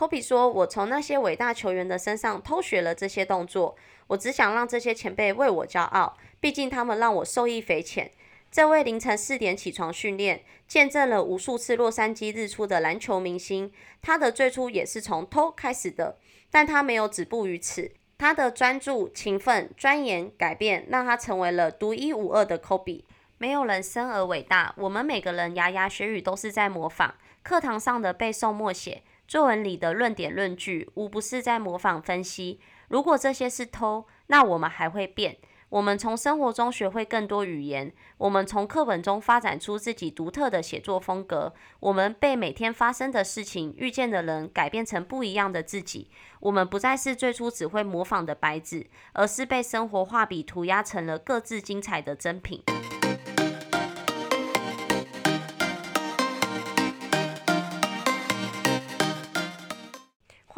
科比说：“我从那些伟大球员的身上偷学了这些动作，我只想让这些前辈为我骄傲，毕竟他们让我受益匪浅。”这位凌晨四点起床训练，见证了无数次洛杉矶日出的篮球明星，他的最初也是从偷开始的，但他没有止步于此。他的专注、勤奋、钻研、改变，让他成为了独一无二的科比。没有人生而伟大，我们每个人牙牙学语都是在模仿。课堂上的背诵默写，作文里的论点论据，无不是在模仿分析。如果这些是偷，那我们还会变。我们从生活中学会更多语言，我们从课本中发展出自己独特的写作风格，我们被每天发生的事情、遇见的人改变成不一样的自己。我们不再是最初只会模仿的白纸，而是被生活画笔涂鸦成了各自精彩的珍品。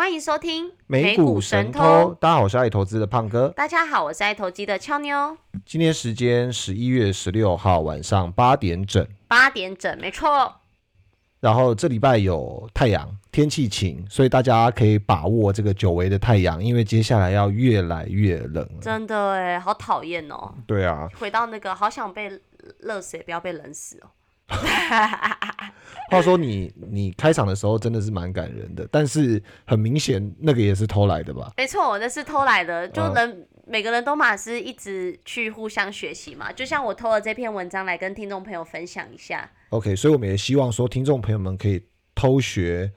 欢迎收听美股神偷，大家好，我是爱投资的胖哥。大家好，我是爱投机的俏妞。今天时间十一月十六号晚上八点整，八点整，没错。然后这礼拜有太阳，天气晴，所以大家可以把握这个久违的太阳，因为接下来要越来越冷。真的哎，好讨厌哦。对啊，回到那个，好想被热死，不要被冷死哦。话说你你开场的时候真的是蛮感人的，但是很明显那个也是偷来的吧？没错，那是偷来的。就人每个人都嘛是一直去互相学习嘛，就像我偷了这篇文章来跟听众朋友分享一下。OK，所以我们也希望说听众朋友们可以偷学，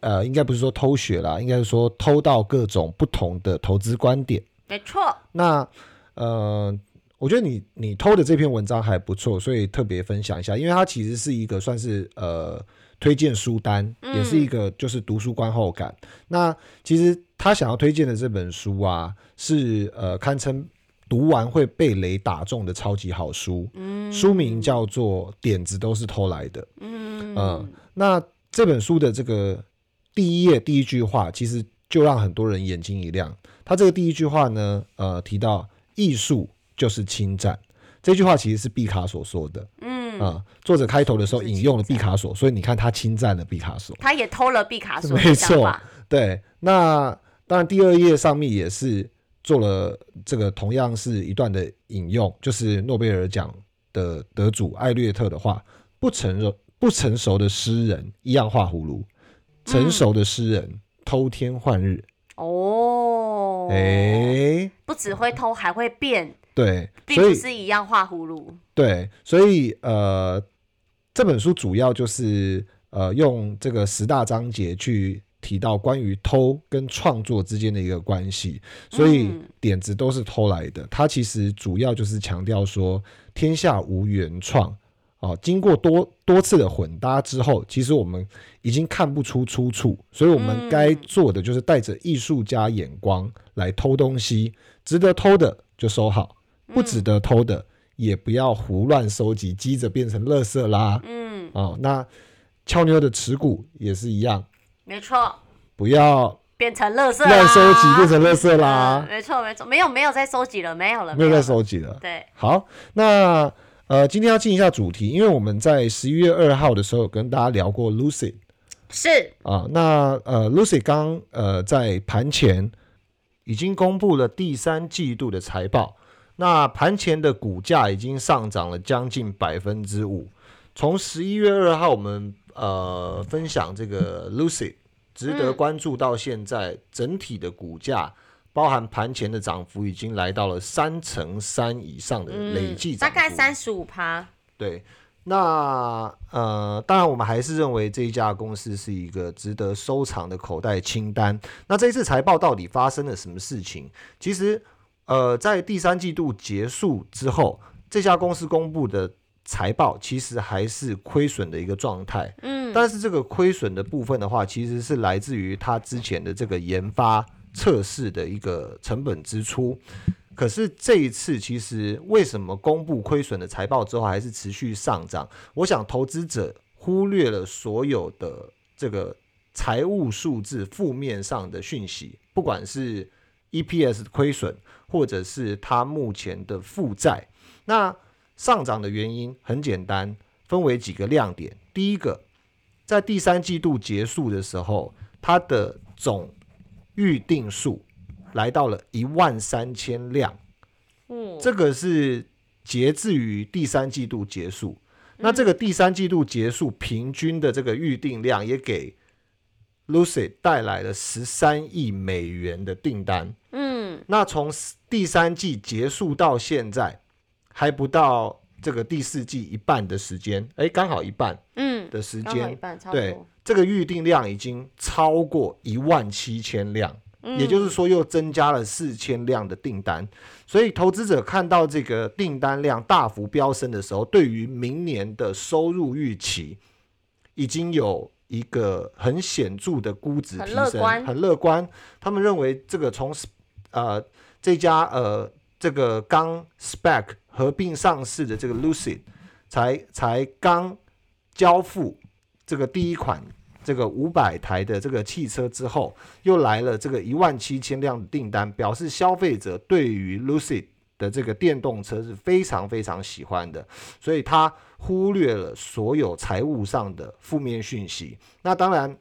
呃，应该不是说偷学啦，应该是说偷到各种不同的投资观点。没错。那呃。我觉得你你偷的这篇文章还不错，所以特别分享一下，因为它其实是一个算是呃推荐书单，也是一个就是读书观后感。那其实他想要推荐的这本书啊，是呃堪称读完会被雷打中的超级好书。嗯，书名叫做《点子都是偷来的》。嗯嗯，那这本书的这个第一页第一句话，其实就让很多人眼睛一亮。他这个第一句话呢，呃，提到艺术。就是侵占。这句话其实是毕卡索说的，嗯。啊，作者开头的时候引用了毕卡索，所以你看他侵占了毕卡索，他也偷了毕卡索，没错，对。那当然第二页上面也是做了这个同样是一段的引用，就是诺贝尔奖的得主艾略特的话：不成熟不成熟的诗人一样画葫芦，成熟的诗人偷天换日。哦，哎，不只会偷，还会变，对，并不是一样画葫芦。对，所以呃，这本书主要就是呃，用这个十大章节去提到关于偷跟创作之间的一个关系，所以点子都是偷来的。它其实主要就是强调说，天下无原创。哦，经过多多次的混搭之后，其实我们已经看不出出处，所以我们该做的就是带着艺术家眼光来偷东西，值得偷的就收好，不值得偷的也不要胡乱收集，积着变成垃圾啦。嗯，哦，那俏妞的持股也是一样，没错，不要变成垃圾，乱收集变成垃圾啦。没错，没错，没有没有再收集了，没有了，没有再收集了。对，好，那。呃，今天要进一下主题，因为我们在十一月二号的时候跟大家聊过 Lucy，是啊，那呃 Lucy 刚呃在盘前已经公布了第三季度的财报，那盘前的股价已经上涨了将近百分之五。从十一月二号我们呃分享这个 Lucy 值得关注到现在，整体的股价。包含盘前的涨幅已经来到了三成三以上的累计大概三十五趴。对，那呃，当然我们还是认为这一家公司是一个值得收藏的口袋清单。那这一次财报到底发生了什么事情？其实，呃，在第三季度结束之后，这家公司公布的财报其实还是亏损的一个状态。嗯，但是这个亏损的部分的话，其实是来自于它之前的这个研发。测试的一个成本支出，可是这一次其实为什么公布亏损的财报之后还是持续上涨？我想投资者忽略了所有的这个财务数字负面上的讯息，不管是 EPS 亏损，或者是它目前的负债。那上涨的原因很简单，分为几个亮点。第一个，在第三季度结束的时候。它的总预定数来到了一万三千辆，嗯，这个是截至于第三季度结束。那这个第三季度结束平均的这个预定量也给 Lucid 带来了十三亿美元的订单。嗯，那从第三季结束到现在，还不到这个第四季一半的时间，哎，刚好一半嗯，的时间，半，差不对。这个预定量已经超过一万七千辆。嗯也就是说，又增加了四千辆的订单，所以投资者看到这个订单量大幅飙升的时候，对于明年的收入预期已经有一个很显著的估值提升，很乐观。他们认为这个从呃这家呃这个刚 spec 合并上市的这个 Lucid 才才刚交付这个第一款这个五百台的这个汽车之后，又来了这个一万七千辆的订单，表示消费者对于 Lucid 的这个电动车是非常非常喜欢的，所以他忽略了所有财务上的负面讯息。那当然，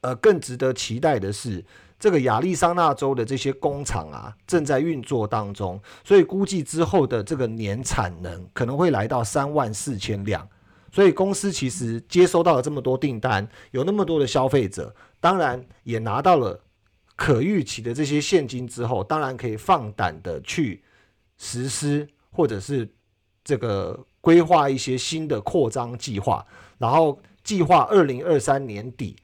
呃，更值得期待的是，这个亚利桑那州的这些工厂啊正在运作当中，所以估计之后的这个年产能可能会来到三万四千辆。所以公司其实接收到了这么多订单，有那么多的消费者，当然也拿到了可预期的这些现金之后，当然可以放胆的去实施，或者是这个规划一些新的扩张计划，然后计划二零二三年底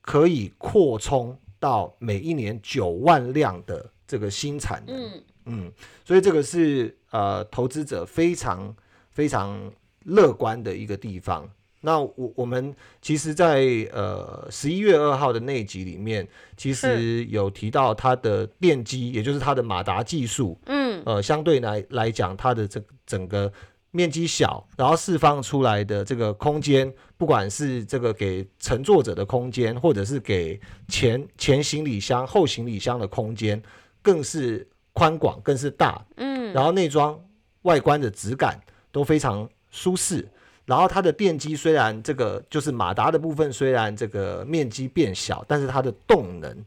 可以扩充到每一年九万辆的这个新产能。嗯，嗯，所以这个是呃投资者非常非常乐观的一个地方。那我我们其实在，呃十一月二号的那一集里面，其实有提到它的电机，也就是它的马达技术，嗯，呃，相对来来讲，它的这整个面积小，然后释放出来的这个空间，不管是这个给乘坐者的空间，或者是给前前行李箱、后行李箱的空间，更是宽广，更是大。嗯，然后内装外观的质感都非常舒适。然后它的电机虽然这个就是马达的部分，虽然这个面积变小，但是它的动能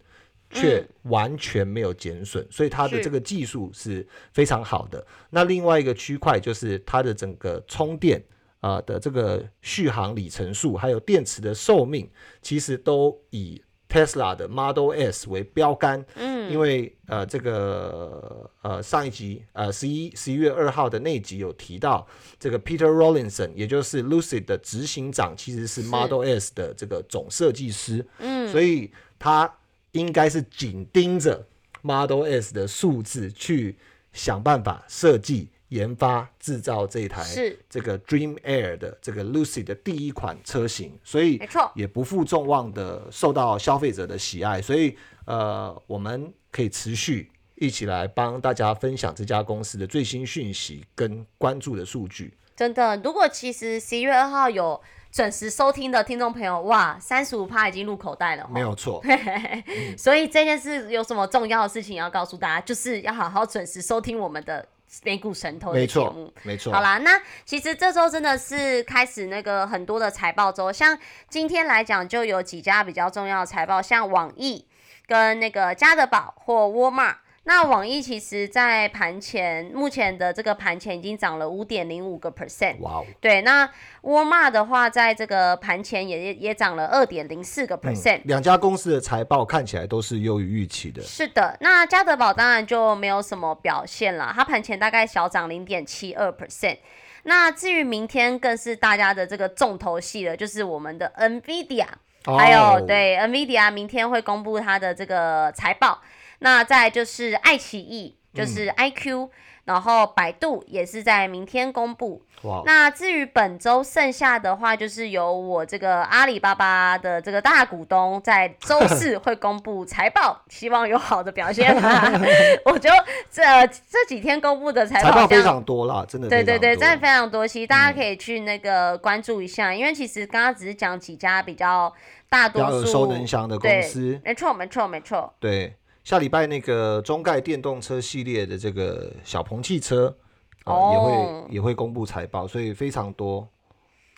却完全没有减损，所以它的这个技术是非常好的。那另外一个区块就是它的整个充电啊、呃的这个续航里程数，还有电池的寿命，其实都以 Tesla 的 Model S 为标杆。嗯，因为呃，这个呃上一集呃十一十一月二号的那一集有提到，这个 Peter Rollinson，也就是 Lucid 的执行长，其实是是。Model S 的这个总设计师，嗯，所以他应该是紧盯着 Model S 的数字去想办法设计、研发、制造这台是这个 Dream Air 的这个 Lucid 的第一款车型，所以没错，也不负众望的受到消费者的喜爱，所以呃，我们可以持续一起来帮大家分享这家公司的最新讯息跟关注的数据。真的。如果其实十一月二号有准时收听的听众朋友，哇，三十五趴已经入口袋了，没。有错，所以这件事有什么重要的事情要告诉大家，就是要好好准时收听我们的美股神偷的没节目错。，没错。好啦，那其实这周真的是开始那个很多的财报周，像今天来讲就有几家比较重要的财报，像网易跟那个家得宝或沃尔玛。那网易其实，在盘前目前的这个盘前已经涨了五点零五个 percent，哇哦，对。那沃尔玛的话，在这个盘前也也也涨了二点零四个 percent，嗯两家公司的财报看起来都是优于预期的。是的，那家德宝当然就没有什么表现了，它盘前大概小涨零点七二 percent。那至于明天更是大家的这个重头戏了，就是我们的 NVIDIA，、还有哦，对 NVIDIA 明天会公布它的这个财报。那再就是爱奇艺，就是 IQ，、然后百度也是在明天公布。哇哦，那至于本周剩下的话，就是由我这个阿里巴巴的这个大股东在周四会公布财报，希望有好的表现啦。我就这这几天公布的财财报非常多啦，真的对对对，真的非常多。其实大家可以去那个关注一下，因为其实刚刚只是讲几家比较大多数耳熟能详的公对司。没错没错没错。对，下礼拜那个中概电动车系列的这个小鹏汽车，呃，也哦会也会公布财报，所以非常多。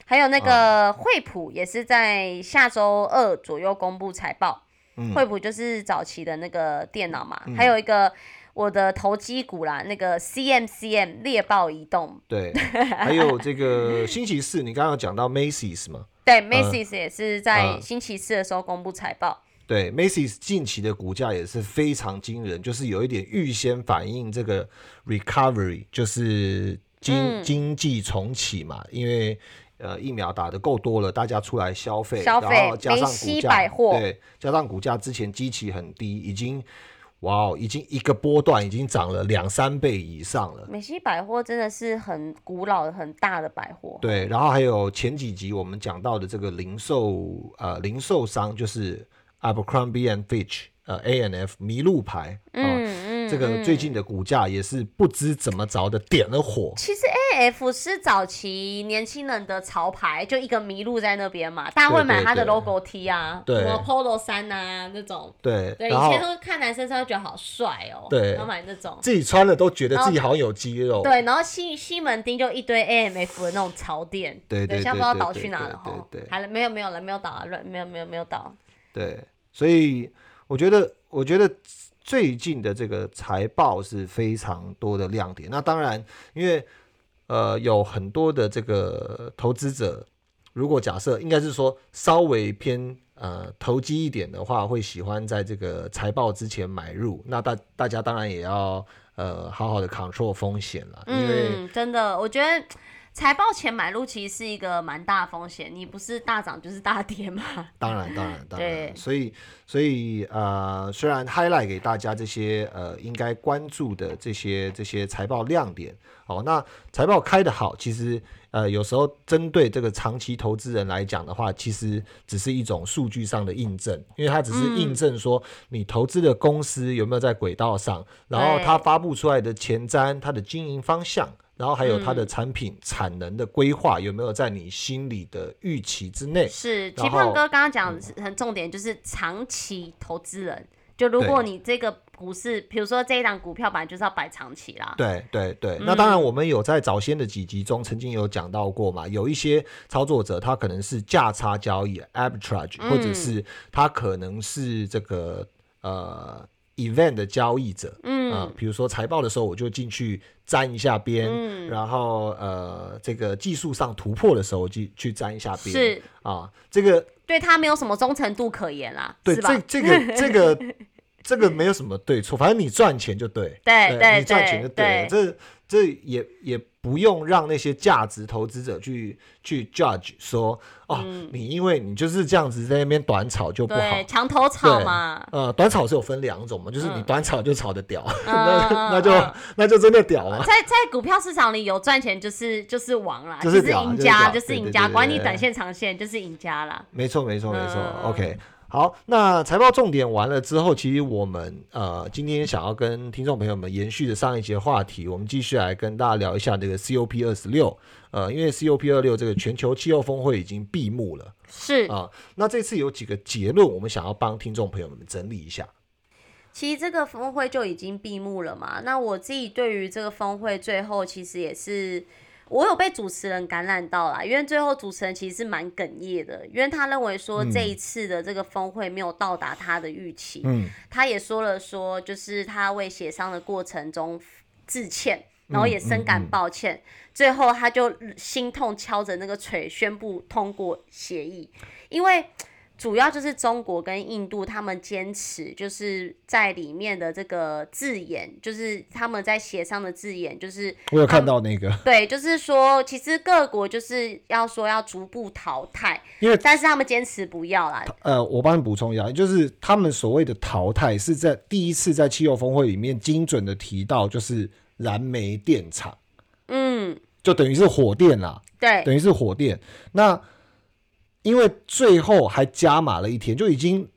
还有那个惠普也是在下周二左右公布财报。嗯惠普就是早期的那个电脑嘛，还有一个我的投机股啦，那个 CMCM 猎豹移动，对，还有这个星期四，你刚刚有讲到 Macy's 嘛？对，Macy's 也是在嗯星期四的时候公布财报。对，Macy's 近期的股价也是非常惊人，就是有一点预先反映这个 recovery，就是经、嗯经济重启嘛，因为呃疫苗打的够多了，大家出来消费，消费然后加上股价，百货对，加上股价之前基期很低，已经哇哦，已经一个波段已经涨了两三倍以上了。美西百货真的是很古老的、很大的百货。对，然后还有前几集我们讲到的这个零售呃零售商，就是 Abercrombie and Fitch 呃 A N F 麋鹿牌，哦嗯嗯，这个最近的股价也是不知怎么着的点了火。其实 A F 是早期年轻人的潮牌，就一个麋鹿在那边嘛，大家会买它的对对 logo T 啊，对什么 Polo 衫啊那种。对，对，以前都看男生穿，觉得好帅哦，对然后买那种。自己穿了都觉得自己好像有肌肉。对，然后西西门町就一堆 A M F 的那种潮店，对对现在不知道对对倒去哪了对哈对对，还没有没有了，没有倒了，乱没有没有没有倒。对，所以我觉得，我觉得最近的这个财报是非常多的亮点。那当然，因为呃有很多的这个投资者，如果假设应该是说稍微偏呃投机一点的话，会喜欢在这个财报之前买入。那大大家当然也要呃好好的 control 风险了，因为、嗯，真的，我觉得财报前买入其实是一个蛮大风险，你不是大涨就是大跌嘛。当然，当然，当然，对所以，所以，呃，虽然 highlight 给大家这些呃应该关注的这些这些财报亮点，哦，那财报开得好，其实呃有时候针对这个长期投资人来讲的话，其实只是一种数据上的印证，因为它只是印证说你投资的公司有没有在轨道上，然后它发布出来的前瞻，它的经营方向。然后还有它的嗯。产品产能的规划有没有在你心里的预期之内？是，胖哥刚刚讲很重点，就是长期投资人。就如果你这个股市，比如说这一档股票本来就是要摆长期啦，对对对，嗯。那当然我们有在早先的几集中曾经有讲到过嘛，有一些操作者他可能是价差交易 arbitrage，、或者嗯是他可能是这个呃 event 的交易者，嗯。啊，比如说财报的时候我就进去沾一下边，嗯。然后呃这个技术上突破的时候去去沾一下边，是。啊，这个对他没有什么忠诚度可言啦，对？这这个这个这个没有什么对错，反正你赚钱就对，对对你赚钱就对了，这这也也不用让那些价值投资者去去 judge 说哦，你因为你就是这样子在那边短炒就不好。墙头草嘛，呃，短炒是有分两种嘛，就是你短炒就炒的屌，嗯 那嗯那就嗯那就真的屌啊。在在股票市场里有赚钱就是就是王啦，就就是赢家，就是赢家，管你短线长线就是赢家啦。没错，没错，没错。嗯 OK，好，那财报重点完了之后，其实我们呃今天想要跟听众朋友们延续的上一节话题，我们继续来跟大家聊一下这个 COP 二十六。呃，因为 COP 二六这个全球气候峰会已经闭幕了是，啊、那这次有几个结论，我们想要帮听众朋友们整理一下。其实这个峰会就已经闭幕了嘛。那我自己对于这个峰会最后其实也是，我有被主持人感染到啦，因为最后主持人其实是蛮哽咽的，因为他认为说这一次的这个峰会没有到达他的预期。嗯，他也说了说，就是他为协商的过程中致歉，然后也深感抱歉。最后他就心痛敲着那个锤，宣布通过协议，因为。主要就是中国跟印度他们坚持，就是在里面的这个字眼，就是他们在协商的字眼，就是我有看到那个，对，就是说，其实各国就是要说要逐步淘汰，因为但是他们坚持不要啦。呃，我帮你补充一下，就是他们所谓的淘汰是在第一次在气候峰会里面精准的提到，就是燃煤电厂，嗯，就等于是火电啦。对，等于是火电。那因为最后还加码了一天，就已经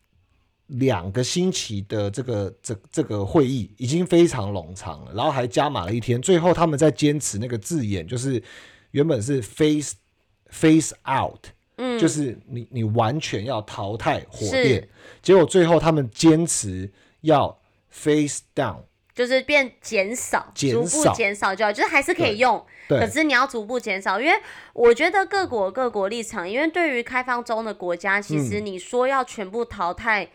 两个星期的这个这这个会议已经非常冗长了，然后还加码了一天。最后他们在坚持那个字眼，就是原本是 face face out，嗯，就是你你完全要淘汰火是电，结果最后他们坚持要 face down。就是变减少，逐步减少就好，就是还是可以用，可，是你要逐步减少，因为我觉得各国各国立场，因为对于开放中的国家，其实嗯你说要全部淘汰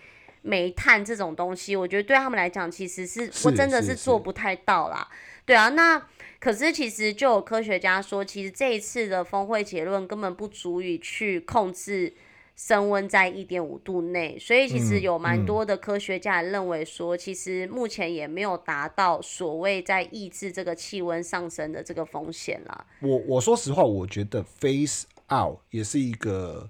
煤炭这种东西，我觉得对他们来讲，其实是是我真的是是做不太到啦。对啊，那可是其实就有科学家说，其实这一次的峰会结论根本不足以去控制。升温在一点五度内，所以其实嗯有蛮嗯多的科学家也认为说，其实目前也没有达到所谓在抑制这个气温上升的这个风险啦。我我说实话，我觉得 face out 也是一个。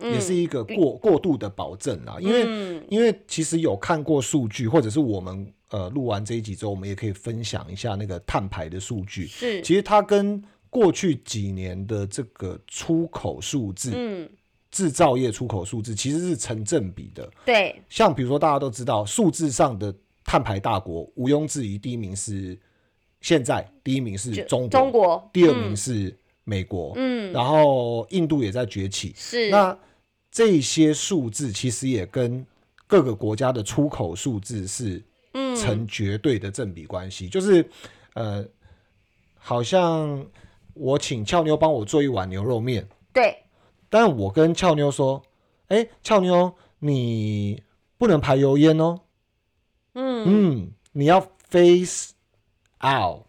也是一个过过度的保证啦，因为、嗯因为其实有看过数据，或者是我们呃录完这一集之后，我们也可以分享一下那个碳排的数据。是，其实它跟过去几年的这个出口数字、嗯，制造业出口数字其实是成正比的。对，像比如说大家都知道，数字上的碳排大国，毋庸置疑，第一名是现在第一名是中国，中国第二名是美国，嗯，然后印度也在崛起。是，那这些数字其实也跟各个国家的出口数字是嗯，成绝对的正比关系，就是呃，好像我请俏妞帮我做一碗牛肉面，对，但我跟俏妞说，哎，俏妞你不能排油烟哦，嗯，嗯，你要 face out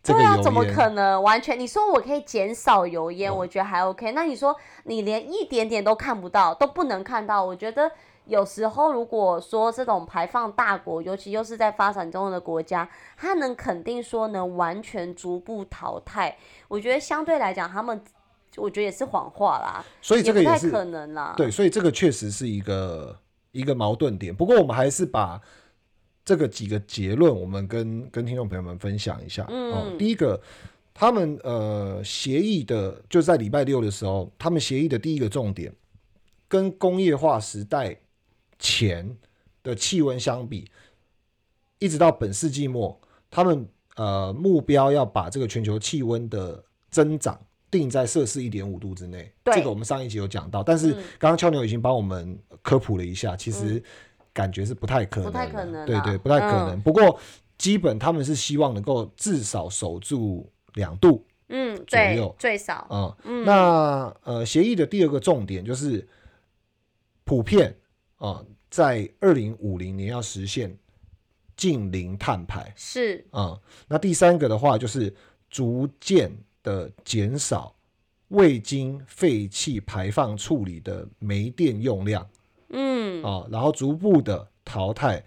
这个对啊，怎么，可能完全？你说我可以减少油烟，我觉得还 OK。那你说你连一点点都看不到，都不能看到，我觉得有时候如果说这种排放大国，尤其又是在发展中的国家，它能肯定说能完全逐步淘汰，我觉得相对来讲，他们我觉得也是谎话啦，所以这个也是不可能啦。对，所以这个确实是一个一个矛盾点。不过我们还是把这个几个结论，我们跟跟听众朋友们分享一下。哦，嗯第一个，他们呃协议的就在礼拜六的时候，他们协议的第一个重点，跟工业化时代前的气温相比，一直到本世纪末，他们呃目标要把这个全球气温的增长定在摄氏一点五度之内。对这个我们上一集有讲到，但是嗯刚刚俏妞已经帮我们科普了一下，其实感觉是不太可能，不太可能啦对对，不太可能。嗯不过基本他们是希望能够至少守住两度嗯，对左右，最少，啊、嗯那呃，协议的第二个重点就是普遍啊、在二零五零年要实现近零碳排是，啊、那第三个的话就是逐渐的减少未经废气排放处理的煤电用量。嗯，啊、然后逐步的淘汰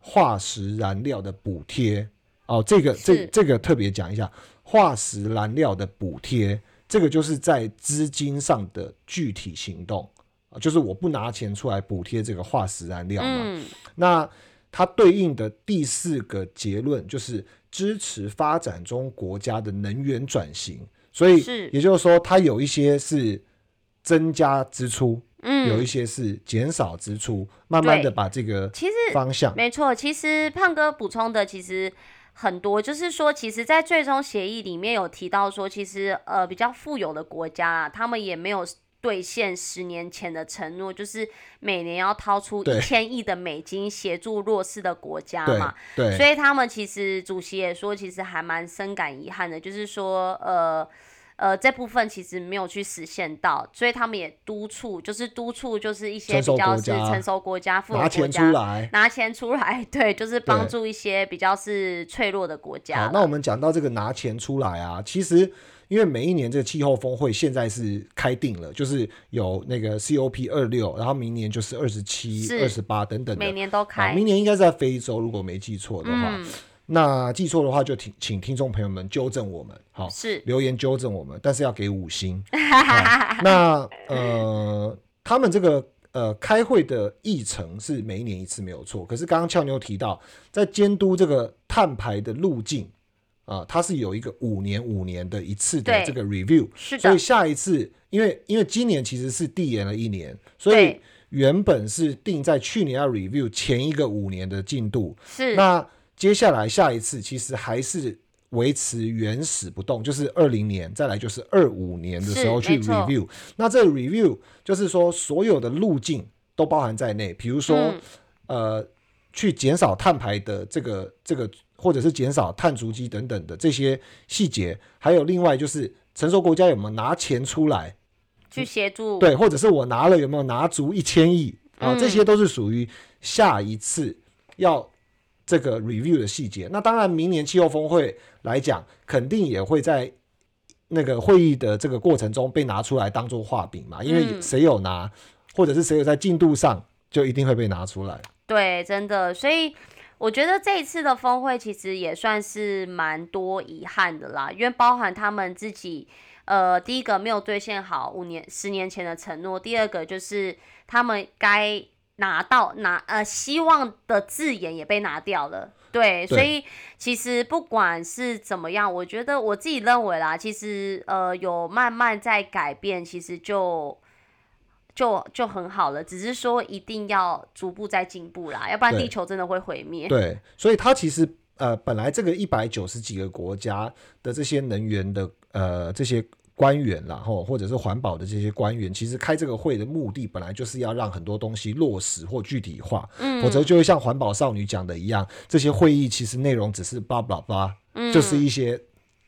化石燃料的补贴。哦，这个这这个特别讲一下，化石燃料的补贴，这个就是在资金上的具体行动。啊，就是我不拿钱出来补贴这个化石燃料嘛。嗯，那它对应的第四个结论就是支持发展中国家的能源转型，所以是也就是说，它有一些是增加支出，嗯，有一些是减少支出，慢慢的把这个其实方向。没错，其实胖哥补充的其实很多，就是说，其实，在最终协议里面有提到说，其实呃比较富有的国家啊，他们也没有兑现十年前的承诺，就是每年要掏出一千亿的美金协助弱势的国家嘛。对所以他们其实主席也说，其实还蛮深感遗憾的，就是说，呃。呃，这部分其实没有去实现到，所以他们也督促，就是督促，就是一些比较是成熟国家、富有拿钱出来。拿钱出来，对，就是帮助一些比较是脆弱的国家好，那我们讲到这个拿钱出来啊，其实因为每一年这个气候峰会现在是开定了，就是有那个 COP 二六，然后明年就是二十七、是二十八等等的。每年都啊，开，明年应该是在非洲，如果没记错的话。嗯，那记错的话就请请听众朋友们纠正我们，好，是，留言纠正我们，但是要给五星。好那呃，他们这个呃开会的议程是每一年一次没有错，可是刚刚俏妞提到，在监督这个碳排的路径啊、它是有一个五年五年的一次的这个 review，是的所以，下一次，因为因为今年其实是递延了一年，所以原本是定在去年要 review 前一个五年的进度，是，那接下来下一次其实还是维持原始不动，就是二零年，再来就是二五年的时候去 review。那这个 review 就是说所有的路径都包含在内，比如说、嗯。呃去减少碳排的这个这个，或者是减少碳足迹等等的这些细节，还有另外就是成熟国家有没有拿钱出来去协助，对，或者是我拿了有没有拿足一千亿啊？这些都是属于下一次要这个 review 的细节。那当然，明年气候峰会来讲，肯定也会在那个会议的这个过程中被拿出来当做画饼嘛，因为谁有拿，或者是谁有在进度上，就一定会被拿出来。对，真的，所以我觉得这一次的峰会其实也算是蛮多遗憾的啦，因为包含他们自己，呃，第一个没有兑现好五年、十年前的承诺，第二个就是他们该拿到拿呃希望的字眼也被拿掉了，对，所以其实不管是怎么样，我觉得我自己认为啦，其实呃有慢慢在改变，其实就。就就很好了，只是说一定要逐步在进步啦，要不然地球真的会毁灭。对，所以它其实呃，本来这个一百九十几个国家的这些能源的呃这些官员，然后或者是环保的这些官员，其实开这个会的目的本来就是要让很多东西落实或具体化，嗯，否则就会像环保少女讲的一样，这些会议其实内容只是叭叭叭，就是一些。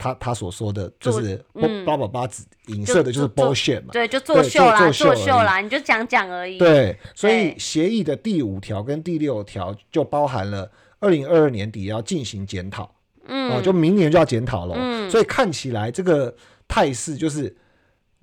他他所说的就是八八八子影射的就是 bullshit 嘛，对，就作秀啦，作秀啦，你就讲讲而已。对，所以协议的第五条跟第六条就包含了二零二二年底要进行检讨，嗯，哦，就明年就要检讨了，嗯，所以看起来这个态势就是。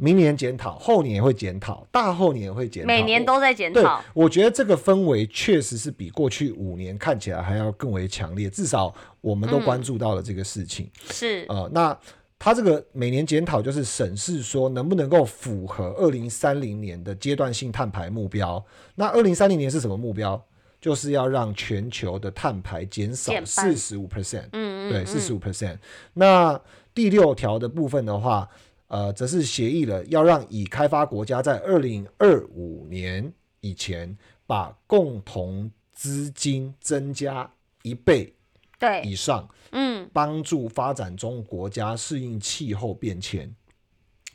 明年检讨，后年也会检讨，大后年也会检讨，每年都在检讨。对，我觉得这个氛围确实是比过去五年看起来还要更为强烈，至少我们都关注到了这个事情。是，呃，那他这个每年检讨就是审视说能不能够符合二零三零年的阶段性碳排目标。那二零三零年是什么目标？就是要让全球的碳排减少四十五 percent。嗯嗯，对，四十五 percent。那第六条的部分的话。呃，则是协议了，要让已开发国家在二零二五年以前把共同资金增加一倍对以上，嗯，帮助发展中国家适应气候变迁。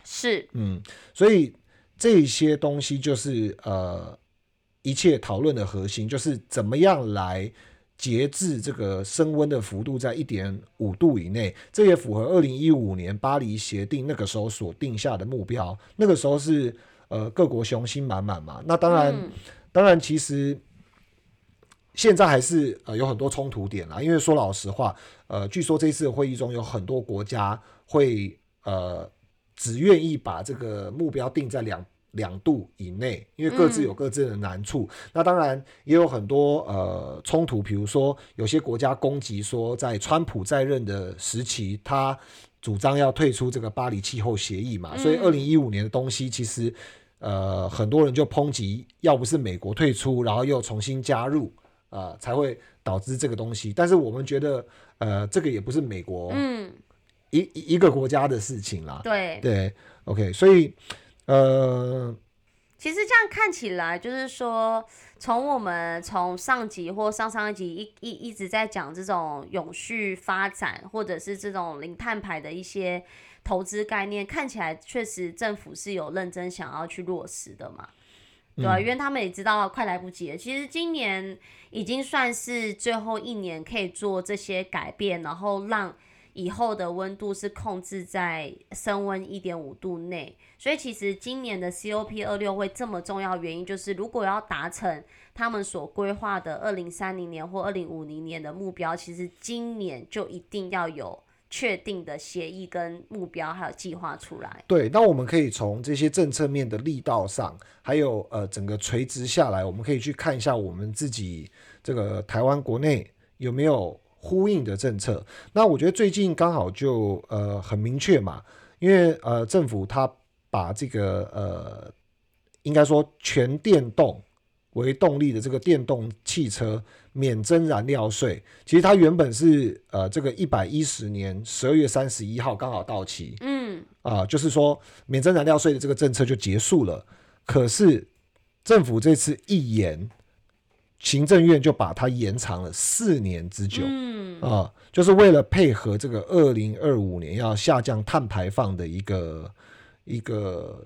是，嗯，所以这些东西就是呃，一切讨论的核心，就是怎么样来。节制这个升温的幅度在一点五度以内，这也符合二零一五年巴黎协定那个时候所定下的目标。那个时候是呃各国雄心满满嘛。那当然，当然其实现在还是呃有很多冲突点啦。因为说老实话，呃，据说这次会议中有很多国家会呃只愿意把这个目标定在两。两度以内，因为各自有各自的难处。那当然也有很多呃冲突，比如说有些国家攻击说，在川普在任的时期，他主张要退出这个巴黎气候协议嘛。所以二零一五年的东西，其实呃很多人就抨击，要不是美国退出，然后又重新加入，呃才会导致这个东西。但是我们觉得，呃这个也不是美国嗯一一个国家的事情啦。对对，OK，所以。呃，其实这样看起来，就是说，从我们从上集或上上一集一一一直在讲这种永续发展，或者是这种零碳排的一些投资概念，看起来确实政府是有认真想要去落实的嘛，对啊？因为他们也知道快来不及了。其实今年已经算是最后一年可以做这些改变，然后让。以后的温度是控制在升温一点五度内，所以其实今年的 COP 二六会这么重要，原因就是如果要达成他们所规划的二零三零年或二零五零年的目标，其实今年就一定要有确定的协议跟目标，还有计划出来。对，那我们可以从这些政策面的力道上，还有呃整个垂直下来，我们可以去看一下我们自己这个台湾国内有没有。呼应的政策，那我觉得最近刚好就呃很明确嘛，因为呃政府它把这个呃应该说全电动为动力的这个电动汽车免征燃料税，其实它原本是呃这个一百一十年十二月三十一号刚好到期，嗯。啊就是说免征燃料税的这个政策就结束了，可是政府这次一延。行政院就把它延长了四年之久，嗯。啊，就是为了配合这个二零二五年要下降碳排放的一个一个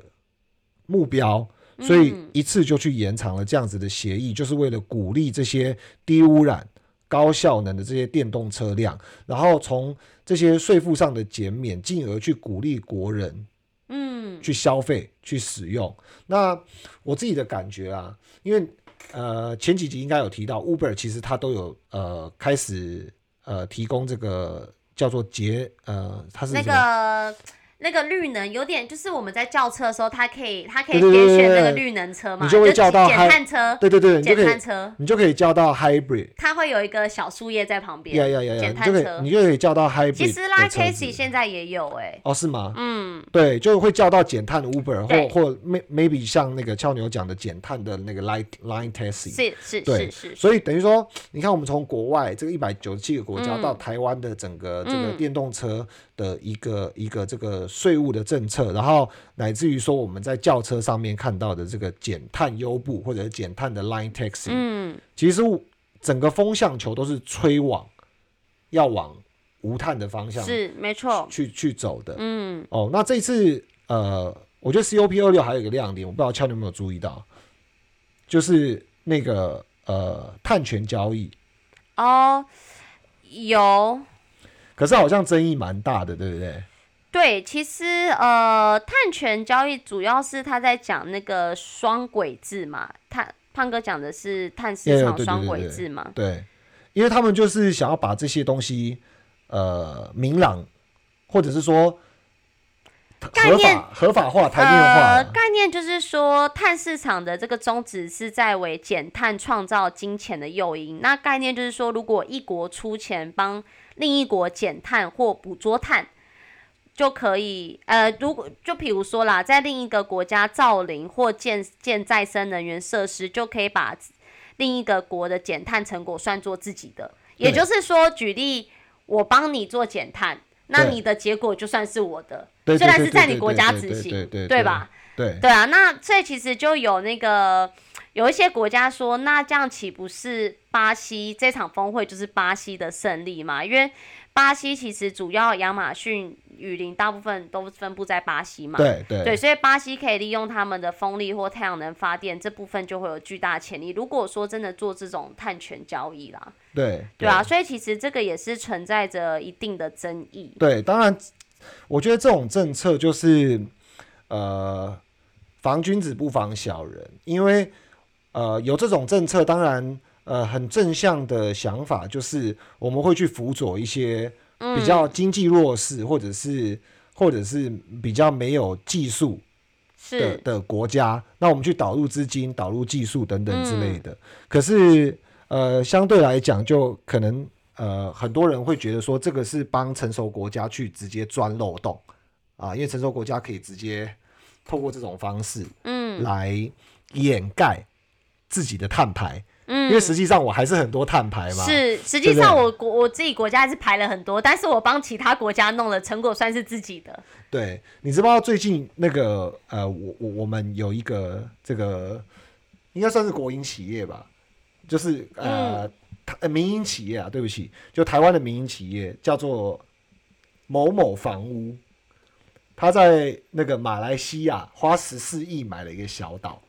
目标，所以嗯一次就去延长了这样子的协议，就是为了鼓励这些低污染、高效能的这些电动车辆，然后从这些税负上的减免，进而去鼓励国人嗯，去消费、去使用。那我自己的感觉啊，因为呃前几集应该有提到，Uber 其实它都有呃开始呃提供这个叫做结呃，它是那？个那个绿能有点，就是我们在叫车的时候，它可以它可以点选那个绿能车嘛，你就会叫到减碳车，对对对，减碳车，你就可以叫到 hybrid。它会有一个小树叶在旁边，呀呀呀呀！减碳你就可以，车你。就可以叫到 hybrid 其实拉 Casey 现在也有哎、哦，是吗？嗯，对，就会叫到减碳的 Uber，或或 may maybe 像那个俏牛讲的减碳的那个 Light Line Taxi，是是对是是，所以等于说，你看我们从国外这个一百九十七个国家嗯到台湾的整个这个嗯电动车的一个一个这个税务的政策，然后乃至于说我们在轿车上面看到的这个减碳优步或者是减碳的 line taxi，嗯其实整个风向球都是吹往要往无碳的方向是没错，去去走的。嗯，哦，那这次呃，我觉得 COP 二六还有一个亮点，我不知道俏你有没有注意到，就是那个呃碳权交易，哦，有。可是好像争议蛮大的，对不对？对，其实呃，碳权交易主要是他在讲那个双轨制嘛，碳胖哥讲的是碳市场双轨制嘛，对，因为他们就是想要把这些东西呃明朗，或者是说合概念法合法化、台面化呃，概念就是说，碳市场的这个宗旨是在为减碳创造金钱的诱因。那概念就是说，如果一国出钱帮另一国减碳或捕捉碳，就可以呃，如果就比如说啦，在另一个国家造林或建建再生能源设施，就可以把另一个国的减碳成果算作自己的。也就是说，举例，我帮你做减碳，那你的结果就算是我的。虽然是在你国家对对执行，对对对吧？对对啊，那所以其实就有那个有一些国家说，那这样岂不是巴西这场峰会就是巴西的胜利嘛？因为巴西其实主要亚马逊雨林大部分都分布在巴西嘛。对对对，所以巴西可以利用他们的风力或太阳能发电这部分就会有巨大潜力。如果说真的做这种碳权交易啦，对对啊，所以其实这个也是存在着一定的争议。对，当然，我觉得这种政策就是呃，防君子不防小人，因为呃有这种政策，当然呃很正向的想法就是我们会去辅佐一些比较经济弱势，或者是或者是比较没有技术的，的国家，那我们去导入资金、导入技术等等之嗯类的。可是呃，相对来讲，就可能呃，很多人会觉得说，这个是帮成熟国家去直接钻漏洞啊，因为成熟国家可以直接透过这种方式嗯。来掩盖自己的碳排，嗯，因为实际上我还是很多碳排嘛。是，实际上我国我自己国家还是排了很多，但是我帮其他国家弄了，成果算是自己的。对，你知不知道最近那个呃，我我我们有一个这个应该算是国营企业吧，就是呃、台呃民营企业啊，对不起，就台湾的民营企业叫做某某房屋，他在那个马来西亚花十四亿买了一个小岛，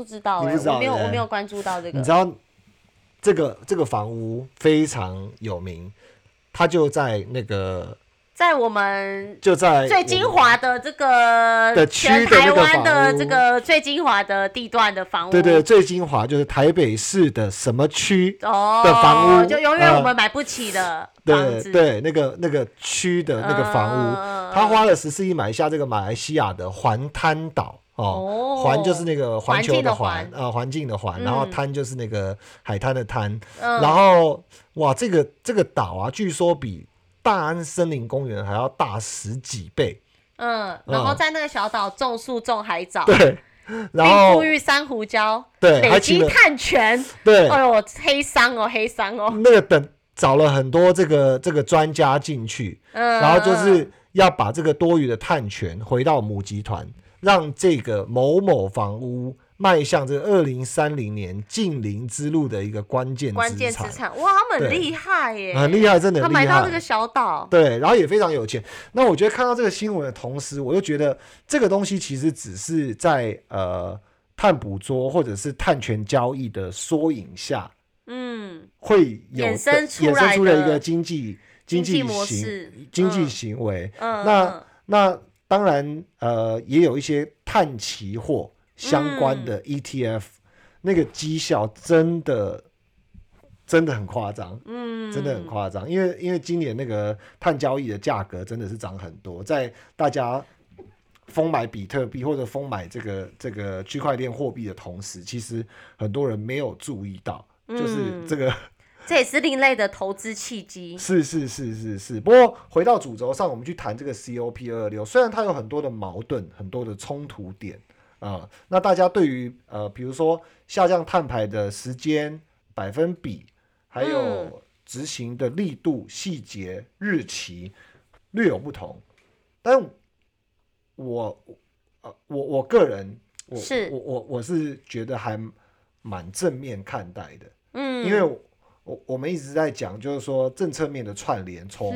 不知道哎、你不知道我没有我没有关注到这个。你知道这个这个房屋非常有名，它就在那个在我们就在最精华的这个的区台湾的这个最精华的地段的房屋，对对，最精华就是台北市的什么区哦的房屋就永远呃我们买不起的房子，对对，那个那个区的那个房屋，嗯。他花了十四亿买下这个马来西亚的环滩岛哦，哦。环就是那个环球的环环。啊，环境的环，嗯。然后滩就是那个海滩的滩，嗯。然后哇，这个这个岛啊，据说比大安森林公园还要大十几倍，嗯，然后在那个小岛种树种海藻，对，然并后富裕珊瑚礁，对，还累积请了碳权，对，哎呦，黑山哦，黑山哦，那个等找了很多这个这个专家进去，嗯，然后就是要把这个多余的碳泉回到母集团，让这个某某房屋迈向这个二零三零年近零之路的一个关键关键资产，哇，他们很厉害耶，很厉害，真的他很厉害。买到这个小岛，对，然后也非常有钱。那我觉得看到这个新闻的同时，我就觉得这个东西其实只是在呃碳捕捉或者是碳权交易的缩影下，嗯，会有衍生出衍来的生出了一个经济济经济模行式经济嗯行为。嗯，那嗯。那当然，呃，也有一些碳期货相关嗯的 ETF，、那个绩效真的真的很夸张，嗯，真的很夸张。因为因为今年那个碳交易的价格真的是涨很多，在大家疯买比特币或者疯买这个这个区块链货币的同时，其实很多人没有注意到，就是嗯这个。这也是另类的投资契机。是是是是是，不过回到主轴上，我们去谈这个 COP 二六，虽然它有很多的矛盾、很多的冲突点啊、那大家对于呃，比如说下降碳排的时间、百分比，还嗯有执行的力度、细节、日期略有不同，但我呃我我个人我是我我我是觉得还蛮正面看待的。嗯，因为我我我们一直在讲，就是说政策面的串联，从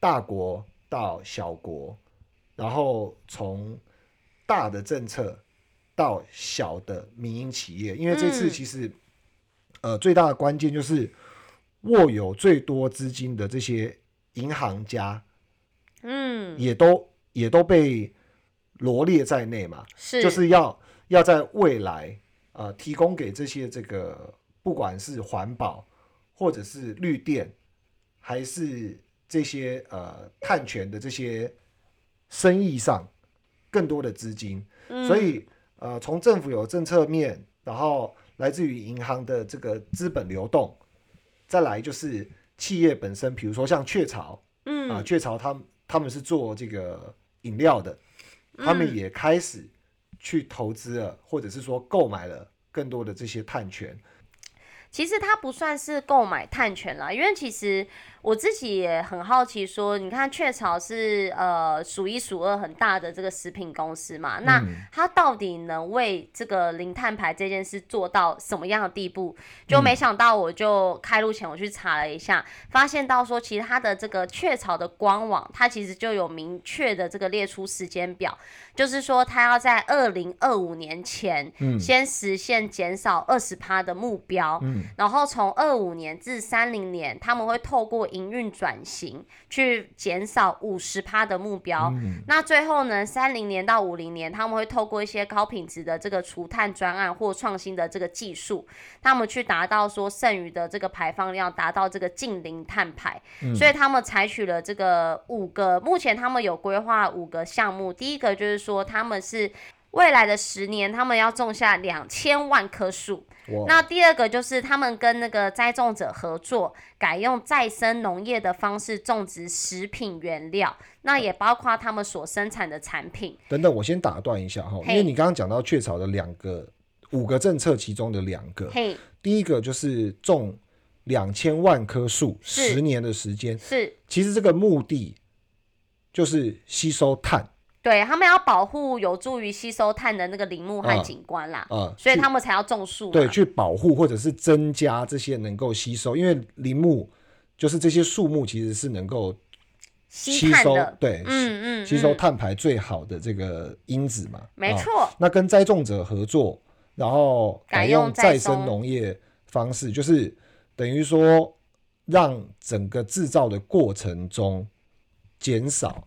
大国到小国，然后从大的政策到小的民营企业，因为这次嗯。其实、呃最大的关键就是握有最多资金的这些银行家，嗯。也都也都被罗列在内嘛，是。就是要要在未来呃提供给这些这个不管是环保或者是绿电，还是这些呃碳权的这些生意上更多的资金，嗯所以呃从政府有政策面，然后来自于银行的这个资本流动，再来就是企业本身，比如说像雀巢。嗯啊，雀巢他们他们是做这个饮料的，他们嗯也开始去投资了，或者是说购买了更多的这些碳权。其实它不算是购买碳权啦，因为其实我自己也很好奇，说你看雀巢是呃数一数二很大的这个食品公司嘛，那嗯。它到底能为这个零碳排这件事做到什么样的地步？就没想到，我就开路前我去查了一下，发现到说其实它的这个雀巢的官网，它其实就有明确的这个列出时间表，就是说它要在二零二五年前，嗯。先实现减少二十趴的目标，嗯。然后从二五年至三零年，他们会透过营运转型去减少五十趴的目标。嗯那最后呢，三零年到五零年，他们会透过一些高品质的这个除碳专案或创新的这个技术，他们去达到说剩余的这个排放量达到这个近零碳排。所以他们采取了这个五个，目前他们有规划五个项目。第一个就是说，他们是未来的十年，他们要种下两千万棵树。那第二个就是他们跟那个栽种者合作，改用再生农业的方式种植食品原料，那也包括他们所生产的产品。等等，我先打断一下哈，因嘿为你刚刚讲到雀巢的两个五个政策，其中的两个，嘿，第一个就是种两千万棵树，十年的时间，是。其实这个目的就是吸收碳对他们要保护有助于吸收碳的那个林木和啊景观啦，嗯，所以他们才要种树。对，去保护或者是增加这些能够吸收，因为林木就是这些树木其实是能够吸吸收对，嗯嗯，吸收嗯，碳排最好的这个因子嘛。啊没错，那跟栽种者合作，然后改改用用再再生生农业方式，就是等于说让整个制造的过程中减少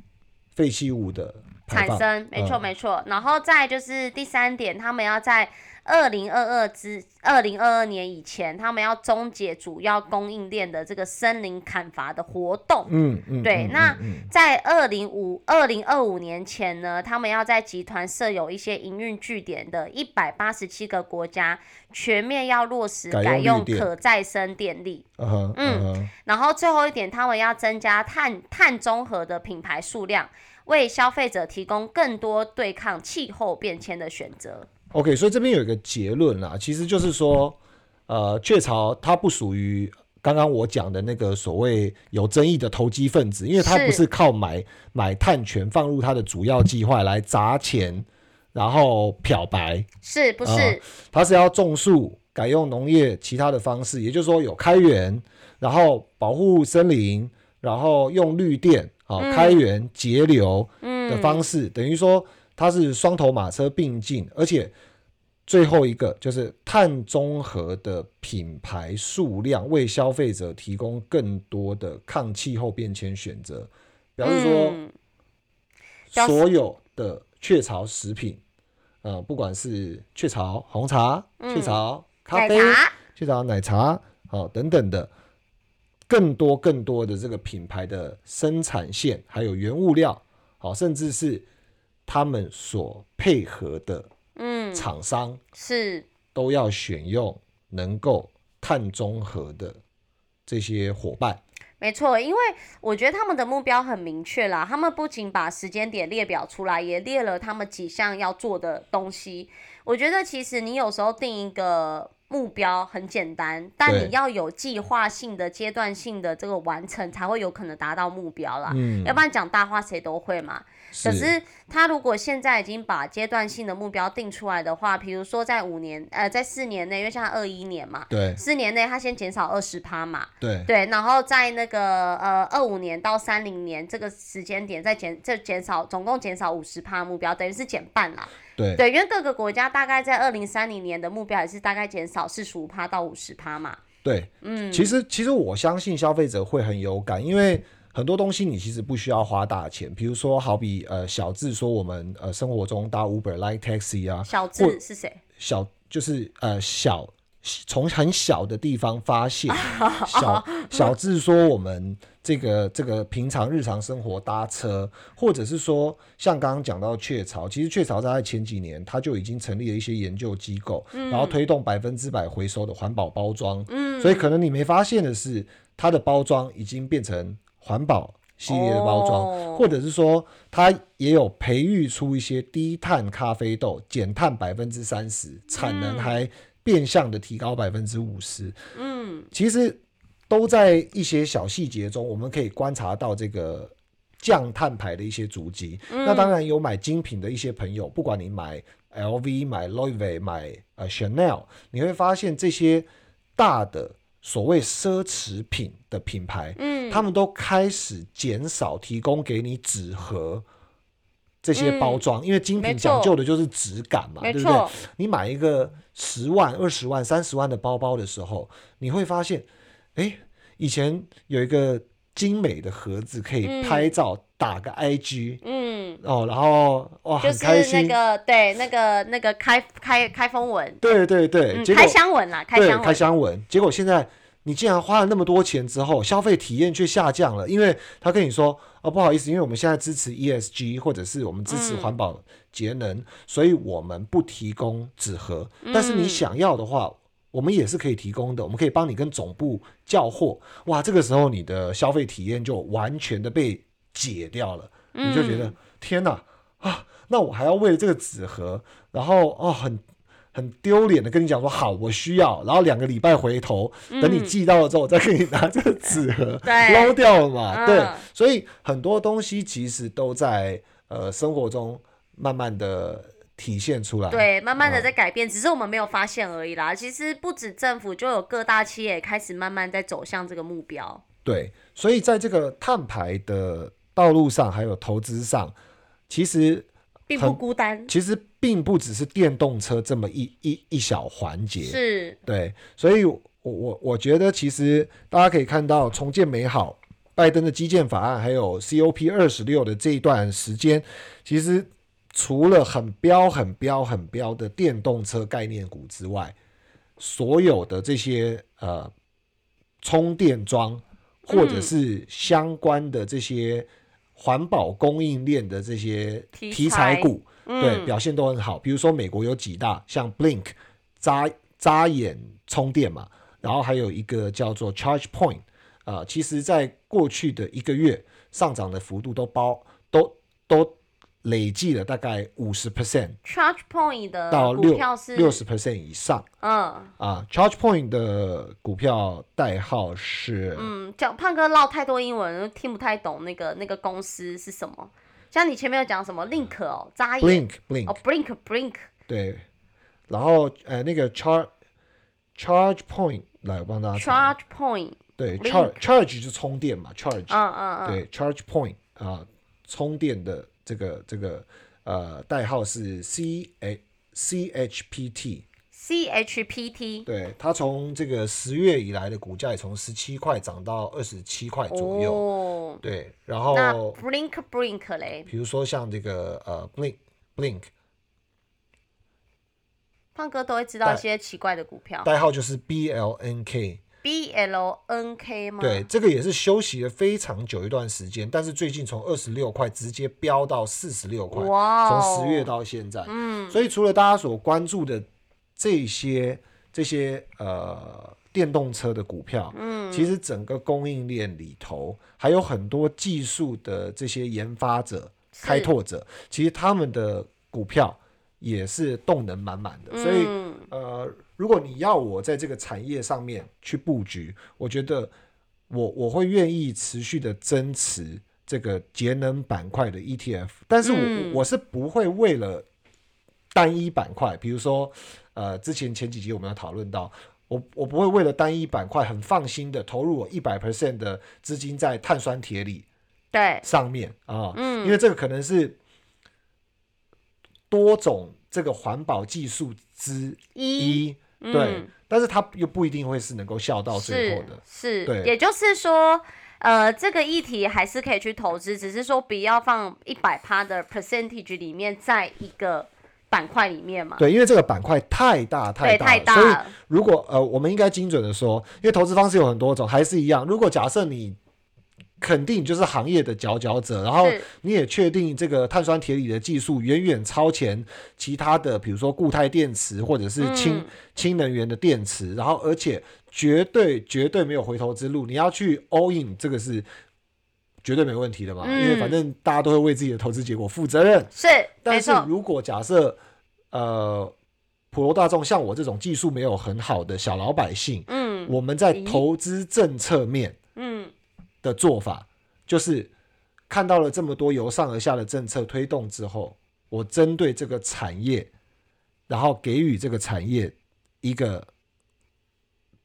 废弃物的。产生，没错嗯没错。然后再就是第三点，他们要在二零二二之二零二二年以前，他们要终结主要供应链的这个森林砍伐的活动。嗯对那在二零五二零二五年前呢，他们要在集团设有一些营运据点的一百八十七个国家，全面要落实改用可再生电力。嗯嗯然后最后一点，他们要增加碳碳中和的品牌数量，为消费者提供更多对抗气候变迁的选择。OK，所以这边有一个结论啦，其实就是说，呃，雀巢它不属于刚刚我讲的那个所谓有争议的投机分子，因为它不是靠买买碳权放入它的主要计划来砸钱然后漂白，是不是？啊它是要种树，改用农业其他的方式，也就是说有开源，然后保护森林，然后用绿电啊、嗯。开源节流的嗯，方式，等于说它是双头马车并进，而且最后一个就是碳中和的品牌数量，为消费者提供更多的抗气候变迁选择，表示说。嗯。所有的雀巢食品，呃，不管是雀巢红茶、嗯。雀巢咖啡、雀巢奶茶，好、等等的，更多更多的这个品牌的生产线，还有原物料，好、甚至是他们所配合的嗯，厂商，是都要选用能够碳中和的这些伙伴。没错，因为我觉得他们的目标很明确啦，他们不仅把时间点列表出来，也列了他们几项要做的东西。我觉得其实你有时候定一个目标很简单，但你要有计划性的、阶段性的这个完成，才会有可能达到目标啦。嗯，要不然讲大话谁都会嘛。可是他如果现在已经把阶段性的目标定出来的话，比如说在五年，呃，在四年内，因为像二一年嘛，对四年内他先减少二十趴嘛，对对，然后在那个呃二五年到三零年这个时间点再减，再减少，总共减少五十趴目标，等于是减半啦。对对，因为各个国家大概在二零三零年的目标也是大概减少四十五趴到五十趴嘛。对，嗯，其实其实我相信消费者会很有感，因为很多东西你其实不需要花大钱，比如说好比呃小智说我们呃生活中搭 Uber、Like Taxi 啊，小或智是谁？小就是呃小从很小的地方发现，小小智说我们这个这个平常日常生活搭车，或者是说像刚刚讲到雀巢，其实雀巢在前几年它就已经成立了一些研究机构，然后推动百分之百回收的环保包装，嗯，所以可能你没发现的是，它的包装已经变成环保系列的包装，哦。或者是说它也有培育出一些低碳咖啡豆，减碳百分之三十，产能还变相的提高百分之五十。嗯，其实都在一些小细节中，我们可以观察到这个。降碳排的一些足迹，嗯那当然有买精品的一些朋友，不管你买 LV、买 Louis V、买呃 Chanel，你会发现这些大的所谓奢侈品的品牌，嗯，他们都开始减少提供给你纸盒这些包装，因为精品讲究的就是质感嘛，对不对？，你买一个十万、二十万、三十万的包包的时候，你会发现，哎，以前有一个精美的盒子可以嗯。拍照、打个 IG 嗯，哦，然后哇就是很开心，那个对那个那个开开开封文，对对对，嗯，开箱文啦，开箱开箱文，结果现在你竟然花了那么多钱之后，消费体验却下降了，因为他跟你说哦不好意思，因为我们现在支持 ESG 或者是我们支持嗯。环保节能，所以我们不提供纸盒，但是你嗯。想要的话。我们也是可以提供的，我们可以帮你跟总部叫货。哇，这个时候你的消费体验就完全的被解掉了，你就觉得、嗯天哪啊！那我还要为了这个纸盒，然后哦很很丢脸的跟你讲说好，我需要，然后两个礼拜回头，等你寄到了之后，我再给你拿这个纸盒 捞掉了嘛。嗯对，所以很多东西其实都在呃生活中慢慢的体现出来。对，慢慢的嗯在改变，只是我们没有发现而已啦。其实不止政府，就有各大企业开始慢慢在走向这个目标。对，所以在这个碳排的道路上，还有投资上，其实并不孤单，其实并不只是电动车这么一一一小环节。是，对，所以我我我觉得其实大家可以看到重建美好，拜登的基建法案，还有 COP 二十六的这一段时间，其实除了很标、很标、很标的电动车概念股之外，所有的这些呃充电桩或者嗯是相关的这些环保供应链的这些题题材材股，对，嗯，表现都很好。比如说美国有几大，像 Blink 扎扎眼充电嘛，然后还有一个叫做 Charge Point，啊、其实在过去的一个月上涨的幅度都包都都累计了大概五十 percent Charge Point 的到六股票是六十 percent 以上嗯啊。Charge Point 的股票代号是、嗯，叫胖哥唠太多英文，听不太懂那个那个公司是什么。像你前面有讲什么 link 哦，扎眼 blink blink，、哦，blink blink，对，然后呃那个 charge charge point 来我帮大家 charge point，对 charge charge 就充电嘛，charge 嗯嗯嗯，对 charge point 啊、充电的这个这个呃代号是 C A C H P T，CHPT 对它从这个十月以来的股价也从十七块涨到二十七块左右，哦，对，然那后 blink blink 嘞，比如说像这个呃 blink blink 胖哥都会知道一些奇怪的股票。代号就是 B L N K。，B L N K 吗？对，，这个也是休息了非常久一段时间，但是最近从二十六块直接飙到四十六块，哇哦从十月到现在。嗯，所以除了大家所关注的这些这些呃电动车的股票，嗯，其实整个供应链里头还有很多技术的这些研发者、是开拓者，其实他们的股票也是动能满满的，所以。嗯呃，如果你要我在这个产业上面去布局，我觉得我我会愿意持续的增持这个节能板块的 ETF，但是我、嗯我是不会为了单一板块，比如说呃，之前前几集我们要讨论到。我我不会为了单一板块很放心的投入我一百 percent 的资金在碳酸铁锂对，上面啊，嗯因为这个可能是多种这个环保技术之一一，对嗯，但是他又不一定会是能够笑到最后的。是，对也就是说，呃，这个议题还是可以去投资，只是说不要放一百趴的 percentage 里面在一个板块里面嘛。对，因为这个板块太大太对，大，所以太大了。如果呃，我们应该精准的说，因为投资方式有很多种，还是一样。如果假设你肯定就是行业的佼佼者，然后你也确定这个碳酸铁锂的技术远远超前其他的，比如说固态电池或者是氢、嗯。氢能源的电池，然后而且绝对绝对没有回头之路，你要去 all in 这个是绝对没问题的嘛，嗯。因为反正大家都会为自己的投资结果负责任。是，没但是错，如果假设呃普罗大众像我这种技术没有很好的小老百姓，嗯。我们在投资政策面嗯，的做法，就是看到了这么多由上而下的政策推动之后，我针对这个产业，然后给予这个产业一个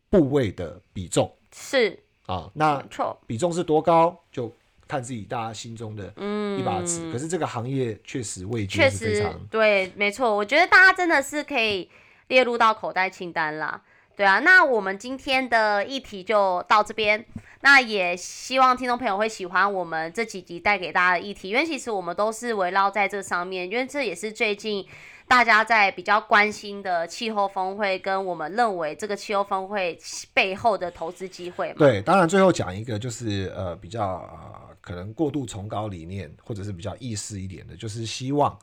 部位的比重是，啊，那错，比重是多高，就看自己大家心中的嗯，一把尺。可是这个行业确实位确实对，没错，我觉得大家真的是可以列入到口袋清单啦。对啊，那我们今天的议题就到这边。那也希望听众朋友会喜欢我们这几集带给大家的议题，因为其实我们都是围绕在这上面，因为这也是最近大家在比较关心的气候峰会，跟我们认为这个气候峰会背后的投资机会嘛。对，当然最后讲一个就是呃比较呃可能过度崇高理念，或者是比较意识一点的，就是希望，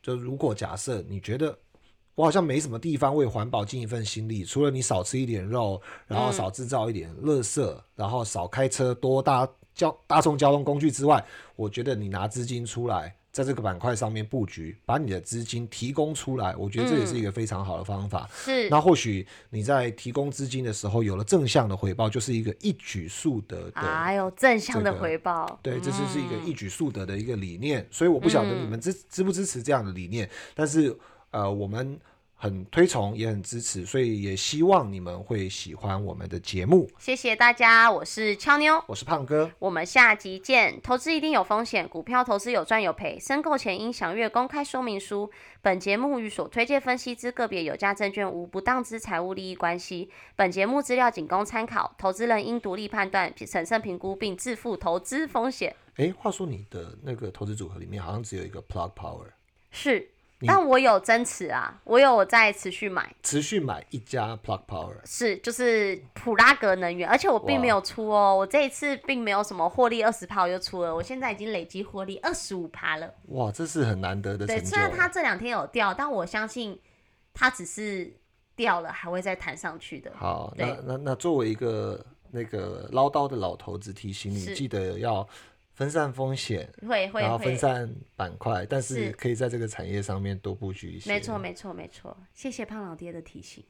就如果假设你觉得我好像没什么地方为环保尽一份心力，除了你少吃一点肉，然后少制造一点垃圾，然后少开车多搭交大众交通工具之外，我觉得你拿资金出来。在这个板块上面布局，把你的资金提供出来，我觉得这也是一个非常好的方法。是，那或许你在提供资金的时候有了正向的回报，就是一个一举数得的。哎呦，正向的这个回报，对，这就是一个嗯一举数得的一个理念。所以我不晓得你们支支不支持这样的理念，但是呃，我们很推崇，也很支持，所以也希望你们会喜欢我们的节目。谢谢大家，我是俏妞。我是胖哥，我们下集见。投资一定有风险，股票投资有赚有赔，申购前应详阅公开说明书。本节目与所推荐分析之个别有价证券无不当之财务利益关系。本节目资料仅供参考，投资人应独立判断、审慎评估并自负投资风险。诶，话说你的那个投资组合里面好像只有一个 Plug Power，是，你但我有增持啊，我有在持续买。持续买一家 Plug Power。是，就是普拉格能源，而且我并没有出哦，我这一次并没有什么获利二十趴我就出了，我现在已经累积获利二十五趴了。哇，这是很难得的成对，虽然它这两天有掉，但我相信它只是掉了，还会再弹上去的。好，那那那作为一个那个唠叨的老头子，提醒你记得要分散风险，会会然后分，散板块，但是是可以在这个产业上面多布局一些。没错没错没错，谢谢胖老爹的提醒。